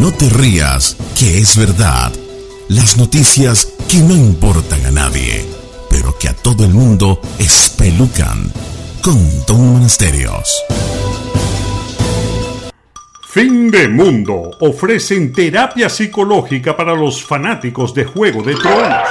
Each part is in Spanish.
No te rías, que es verdad. Las noticias que no importan a nadie, pero que a todo el mundo espelucan. Con Don Monasterios. Fin de Mundo ofrecen terapia psicológica para los fanáticos de Juego de Tronos.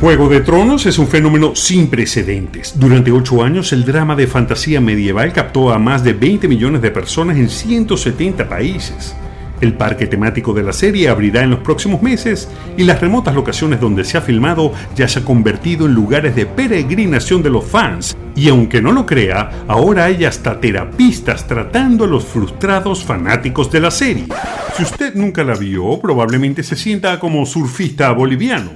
Juego de Tronos es un fenómeno sin precedentes. Durante ocho años, el drama de fantasía medieval captó a más de 20 millones de personas en 170 países. El parque temático de la serie abrirá en los próximos meses y las remotas locaciones donde se ha filmado ya se ha convertido en lugares de peregrinación de los fans. Y aunque no lo crea, ahora hay hasta terapistas tratando a los frustrados fanáticos de la serie. Si usted nunca la vio, probablemente se sienta como surfista boliviano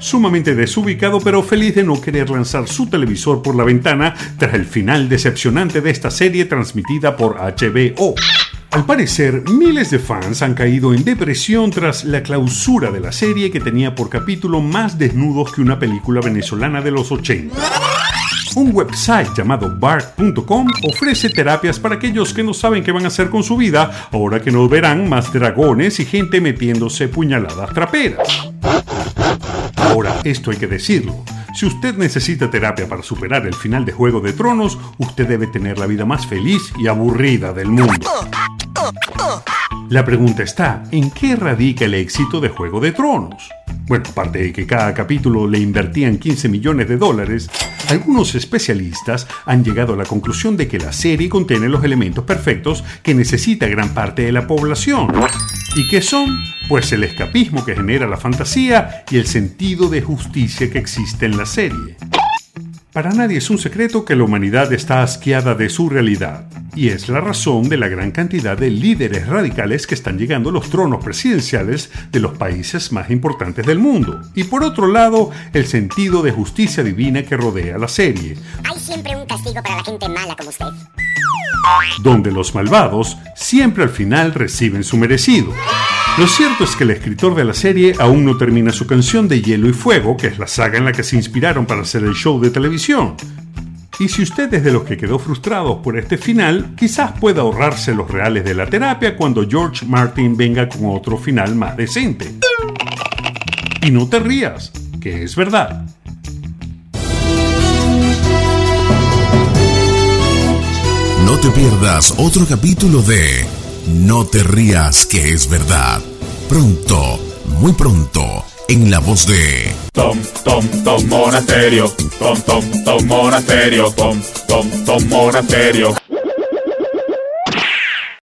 sumamente desubicado pero feliz de no querer lanzar su televisor por la ventana tras el final decepcionante de esta serie transmitida por HBO. Al parecer, miles de fans han caído en depresión tras la clausura de la serie que tenía por capítulo más desnudos que una película venezolana de los 80. Un website llamado bark.com ofrece terapias para aquellos que no saben qué van a hacer con su vida ahora que no verán más dragones y gente metiéndose puñaladas traperas. Ahora, esto hay que decirlo. Si usted necesita terapia para superar el final de Juego de Tronos, usted debe tener la vida más feliz y aburrida del mundo. La pregunta está, ¿en qué radica el éxito de Juego de Tronos? Bueno, aparte de que cada capítulo le invertían 15 millones de dólares, algunos especialistas han llegado a la conclusión de que la serie contiene los elementos perfectos que necesita gran parte de la población. ¿Y qué son? Pues el escapismo que genera la fantasía y el sentido de justicia que existe en la serie. Para nadie es un secreto que la humanidad está asqueada de su realidad, y es la razón de la gran cantidad de líderes radicales que están llegando a los tronos presidenciales de los países más importantes del mundo. Y por otro lado, el sentido de justicia divina que rodea la serie. Hay siempre un castigo para la gente mala como usted. Donde los malvados siempre al final reciben su merecido. Lo cierto es que el escritor de la serie aún no termina su canción de Hielo y Fuego, que es la saga en la que se inspiraron para hacer el show de televisión. Y si usted es de los que quedó frustrados por este final, quizás pueda ahorrarse los reales de la terapia cuando George Martin venga con otro final más decente. Y no te rías, que es verdad. No te pierdas otro capítulo de No te rías que es verdad. Pronto, muy pronto, en la voz de Tom, Tom, Tom Monasterio. Tom, Tom, Tom Monasterio. Tom, Tom, Tom Monasterio.